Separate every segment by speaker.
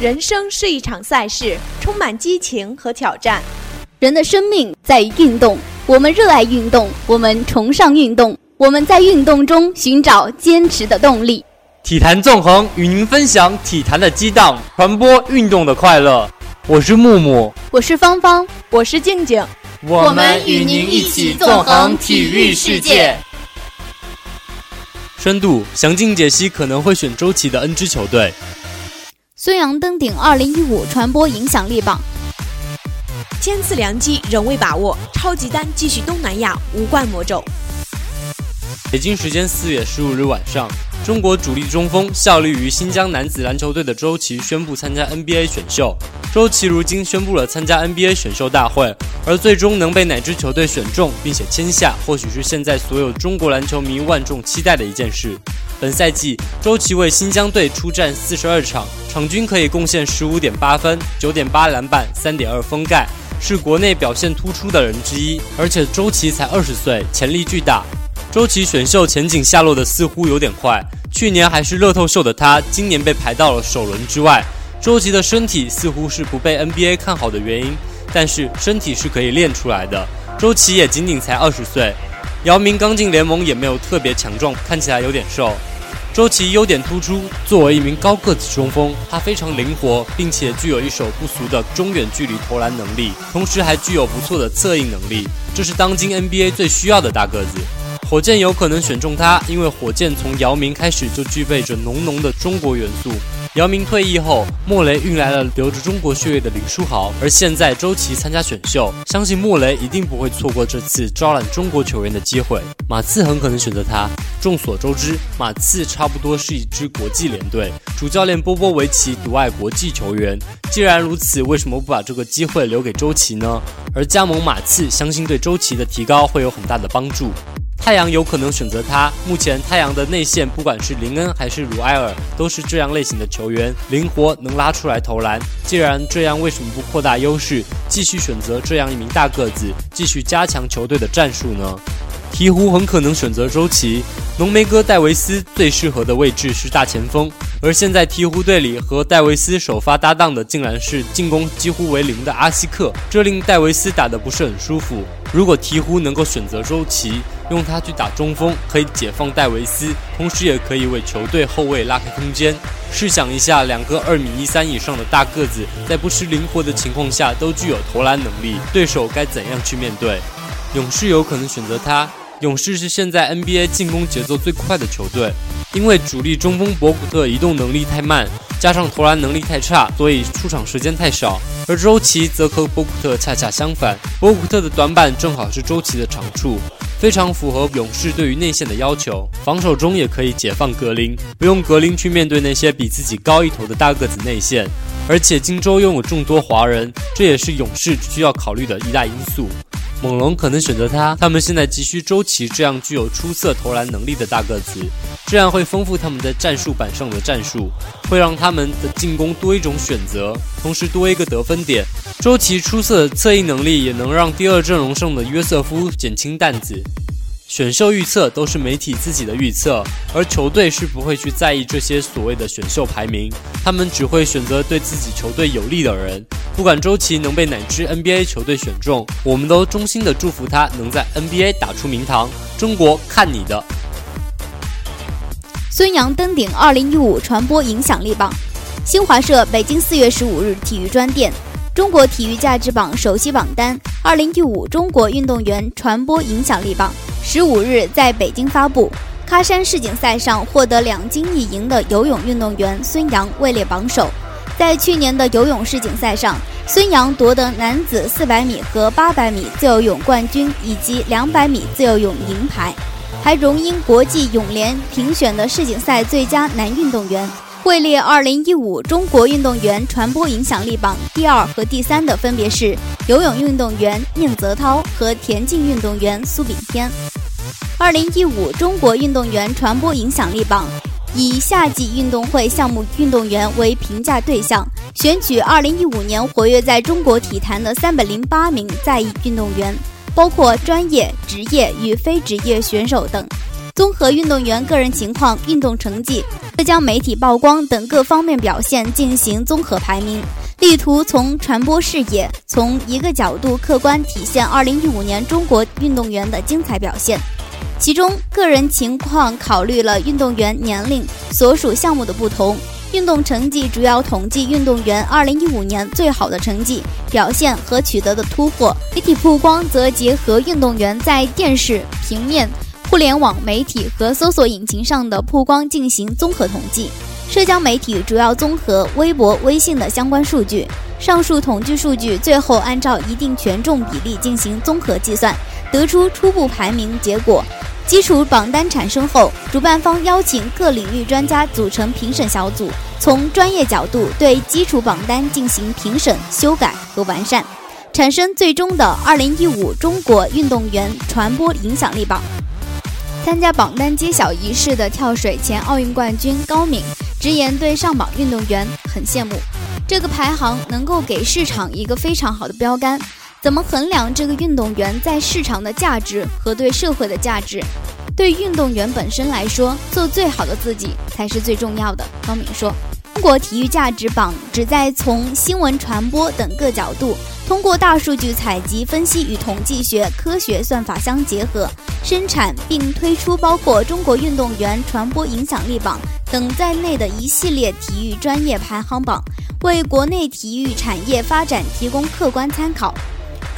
Speaker 1: 人生是一场赛事，充满激情和挑战。
Speaker 2: 人的生命在于运动，我们热爱运动，我们崇尚运动，我们在运动中寻找坚持的动力。
Speaker 3: 体坛纵横与您分享体坛的激荡，传播运动的快乐。我是木木，
Speaker 2: 我是芳芳，
Speaker 1: 我是静静，
Speaker 4: 我们与您一起纵横体育世界。
Speaker 3: 深度详尽解析可能会选周琦的 N 支球队。
Speaker 2: 孙杨登顶2015传播影响力榜。
Speaker 1: 千次良机仍未把握，超级丹继续东南亚无冠魔咒。
Speaker 3: 北京时间四月十五日晚上，中国主力中锋效力于新疆男子篮球队的周琦宣布参加 NBA 选秀。周琦如今宣布了参加 NBA 选秀大会，而最终能被哪支球队选中并且签下，或许是现在所有中国篮球迷万众期待的一件事。本赛季，周琦为新疆队出战四十二场，场均可以贡献十五点八分、九点八篮板、三点二封盖，是国内表现突出的人之一。而且周琦才二十岁，潜力巨大。周琦选秀前景下落的似乎有点快，去年还是乐透秀的他，今年被排到了首轮之外。周琦的身体似乎是不被 NBA 看好的原因，但是身体是可以练出来的。周琦也仅仅才二十岁，姚明刚进联盟也没有特别强壮，看起来有点瘦。周琦优点突出，作为一名高个子中锋，他非常灵活，并且具有一手不俗的中远距离投篮能力，同时还具有不错的策应能力，这是当今 NBA 最需要的大个子。火箭有可能选中他，因为火箭从姚明开始就具备着浓浓的中国元素。姚明退役后，莫雷运来了留着中国血液的林书豪，而现在周琦参加选秀，相信莫雷一定不会错过这次招揽中国球员的机会。马刺很可能选择他。众所周知，马刺差不多是一支国际联队，主教练波波维奇独爱国际球员。既然如此，为什么不把这个机会留给周琦呢？而加盟马刺，相信对周琦的提高会有很大的帮助。太阳有可能选择他。目前太阳的内线，不管是林恩还是鲁埃尔，都是这样类型的球员，灵活能拉出来投篮。既然这样，为什么不扩大优势，继续选择这样一名大个子，继续加强球队的战术呢？鹈鹕很可能选择周琦。浓眉哥戴维斯最适合的位置是大前锋，而现在鹈鹕队里和戴维斯首发搭档的竟然是进攻几乎为零的阿西克，这令戴维斯打得不是很舒服。如果鹈鹕能够选择周琦，用他去打中锋，可以解放戴维斯，同时也可以为球队后卫拉开空间。试想一下，两个二米一三以上的大个子，在不失灵活的情况下，都具有投篮能力，对手该怎样去面对？勇士有可能选择他。勇士是现在 NBA 进攻节奏最快的球队，因为主力中锋博古特移动能力太慢，加上投篮能力太差，所以出场时间太少。而周琦则和博古特恰恰相反，博古特的短板正好是周琦的长处。非常符合勇士对于内线的要求，防守中也可以解放格林，不用格林去面对那些比自己高一头的大个子内线。而且荆州拥有众多华人，这也是勇士需要考虑的一大因素。猛龙可能选择他，他们现在急需周琦这样具有出色投篮能力的大个子，这样会丰富他们在战术板上的战术，会让他们的进攻多一种选择，同时多一个得分点。周琦出色的策应能力也能让第二阵容上的约瑟夫减轻担子。选秀预测都是媒体自己的预测，而球队是不会去在意这些所谓的选秀排名，他们只会选择对自己球队有利的人。不管周琦能被哪支 NBA 球队选中，我们都衷心的祝福他能在 NBA 打出名堂。中国看你的！
Speaker 2: 孙杨登顶2015传播影响力榜。新华社北京四月十五日体育专电。中国体育价值榜首席榜单：二零一五中国运动员传播影响力榜，十五日在北京发布。喀山世锦赛上获得两金一银的游泳运动员孙杨位列榜首。在去年的游泳世锦赛上，孙杨夺得男子四百米和八百米自由泳冠军以及两百米自由泳银牌，还荣膺国际泳联评选的世锦赛最佳男运动员。位列二零一五中国运动员传播影响力榜第二和第三的分别是游泳运动员宁泽涛和田径运动员苏炳添。二零一五中国运动员传播影响力榜以夏季运动会项目运动员为评价对象，选取二零一五年活跃在中国体坛的三百零八名在役运动员，包括专业、职业与非职业选手等。综合运动员个人情况、运动成绩、社交媒体曝光等各方面表现进行综合排名，力图从传播视野，从一个角度客观体现2015年中国运动员的精彩表现。其中，个人情况考虑了运动员年龄、所属项目的不同。运动成绩主要统计运动员2015年最好的成绩表现和取得的突破，媒体曝光则结合运动员在电视、平面、互联网媒体和搜索引擎上的曝光进行综合统计。社交媒体主要综合微博、微信的相关数据。上述统计数据最后按照一定权重比例进行综合计算，得出初步排名结果。基础榜单产生后，主办方邀请各领域专家组成评审小组，从专业角度对基础榜单进行评审、修改和完善，产生最终的2015中国运动员传播影响力榜。参加榜单揭晓仪式的跳水前奥运冠军高敏直言，对上榜运动员很羡慕，这个排行能够给市场一个非常好的标杆。怎么衡量这个运动员在市场的价值和对社会的价值？对运动员本身来说，做最好的自己才是最重要的。高敏说：“中国体育价值榜旨在从新闻传播等各角度，通过大数据采集、分析与统计学科学算法相结合，生产并推出包括中国运动员传播影响力榜等在内的一系列体育专业排行榜，为国内体育产业发展提供客观参考。”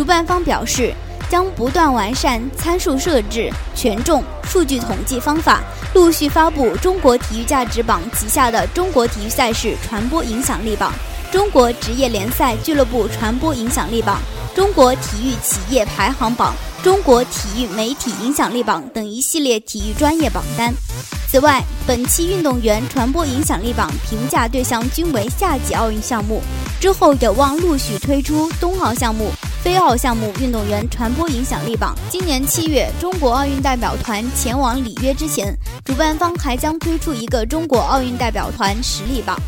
Speaker 2: 主办方表示，将不断完善参数设置、权重、数据统计方法，陆续发布中国体育价值榜旗下的中国体育赛事传播影响力榜、中国职业联赛俱乐部传播影响力榜、中国体育企业排行榜、中国体育媒体影响力榜等一系列体育专业榜单。此外，本期运动员传播影响力榜评价对象均为夏季奥运项目，之后有望陆续推出冬奥项目。非奥项目运动员传播影响力榜，今年七月，中国奥运代表团前往里约之前，主办方还将推出一个中国奥运代表团实力榜。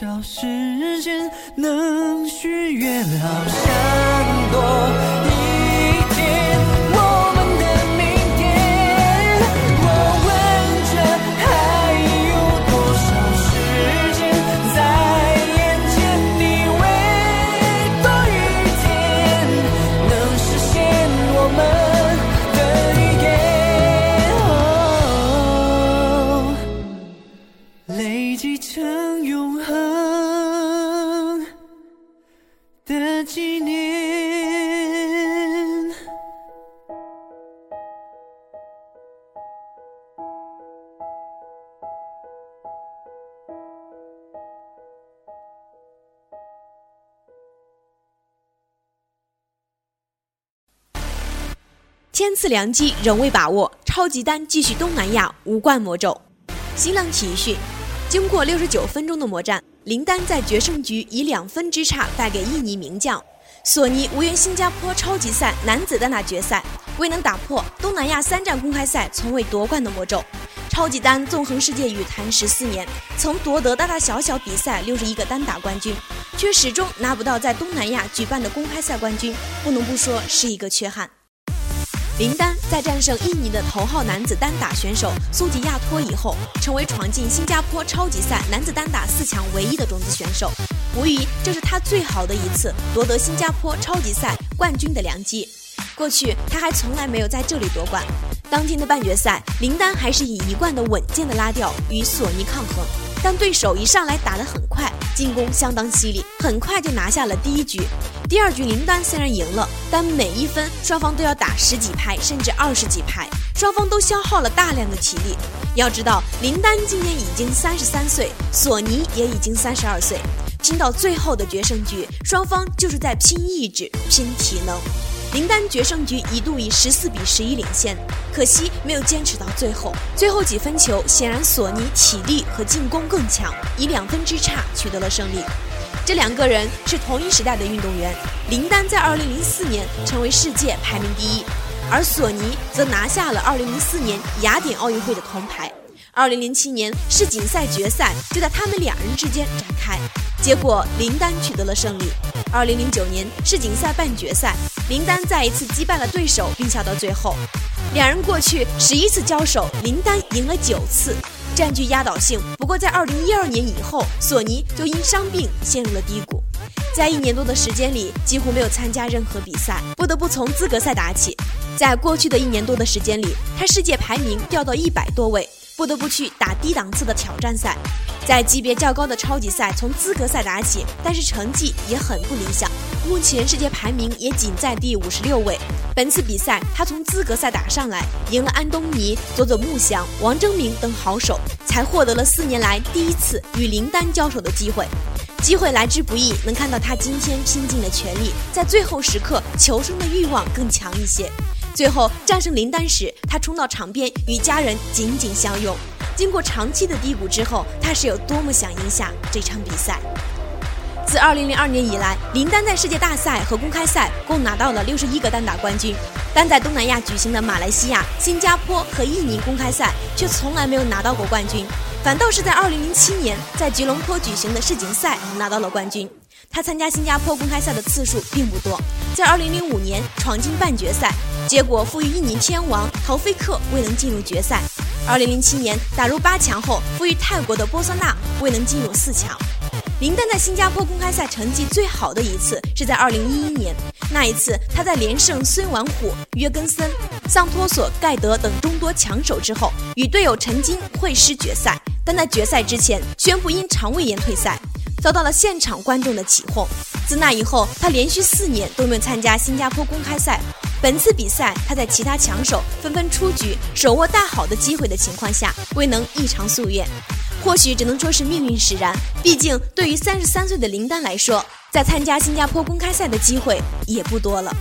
Speaker 5: 找时间能许愿？好想多。
Speaker 1: 千次良机仍未把握，超级丹继续东南亚无冠魔咒。新浪体育讯，经过六十九分钟的魔战，林丹在决胜局以两分之差败给印尼名将索尼，无缘新加坡超级赛男子单打决赛，未能打破东南亚三站公开赛从未夺冠的魔咒。超级丹纵横世界羽坛十四年，曾夺得大大小小比赛六十一个单打冠军，却始终拿不到在东南亚举办的公开赛冠军，不能不说是一个缺憾。林丹在战胜印尼的头号男子单打选手苏吉亚托以后，成为闯进新加坡超级赛男子单打四强唯一的种子选手。无疑，这是他最好的一次夺得新加坡超级赛冠军的良机。过去他还从来没有在这里夺冠。当天的半决赛，林丹还是以一贯的稳健的拉调与索尼抗衡，但对手一上来打得很快，进攻相当犀利，很快就拿下了第一局。第二局林丹虽然赢了，但每一分双方都要打十几拍，甚至二十几拍，双方都消耗了大量的体力。要知道，林丹今年已经三十三岁，索尼也已经三十二岁，拼到最后的决胜局，双方就是在拼意志、拼体能。林丹决胜局一度以十四比十一领先，可惜没有坚持到最后。最后几分球，显然索尼体力和进攻更强，以两分之差取得了胜利。这两个人是同一时代的运动员，林丹在2004年成为世界排名第一，而索尼则拿下了2004年雅典奥运会的铜牌。2007年世锦赛决赛就在他们两人之间展开，结果林丹取得了胜利。2009年世锦赛半决赛，林丹再一次击败了对手，并笑到最后。两人过去十一次交手，林丹赢了九次。占据压倒性。不过，在二零一二年以后，索尼就因伤病陷入了低谷，在一年多的时间里几乎没有参加任何比赛，不得不从资格赛打起。在过去的一年多的时间里，他世界排名掉到一百多位，不得不去打低档次的挑战赛。在级别较高的超级赛从资格赛打起，但是成绩也很不理想。目前世界排名也仅在第五十六位。本次比赛他从资格赛打上来，赢了安东尼、佐佐木翔、王征明等好手，才获得了四年来第一次与林丹交手的机会。机会来之不易，能看到他今天拼尽了全力，在最后时刻求生的欲望更强一些。最后战胜林丹时，他冲到场边与家人紧紧相拥。经过长期的低谷之后，他是有多么想赢下这场比赛。自2002年以来，林丹在世界大赛和公开赛共拿到了61个单打冠军，但在东南亚举行的马来西亚、新加坡和印尼公开赛却从来没有拿到过冠军，反倒是在2007年在吉隆坡举行的世锦赛拿到了冠军。他参加新加坡公开赛的次数并不多，在2005年闯进半决赛，结果负于印尼天王陶菲克，未能进入决赛。二零零七年打入八强后，负于泰国的波桑纳，未能进入四强。林丹在新加坡公开赛成绩最好的一次是在二零一一年，那一次他在连胜孙完虎、约根森、桑托索、盖德等众多强手之后，与队友陈金会师决赛，但在决赛之前宣布因肠胃炎退赛，遭到了现场观众的起哄。自那以后，他连续四年都没有参加新加坡公开赛。本次比赛，他在其他强手纷纷出局、手握大好的机会的情况下，未能异常夙愿。或许只能说是命运使然。毕竟，对于三十三岁的林丹来说，在参加新加坡公开赛的机会也不多了。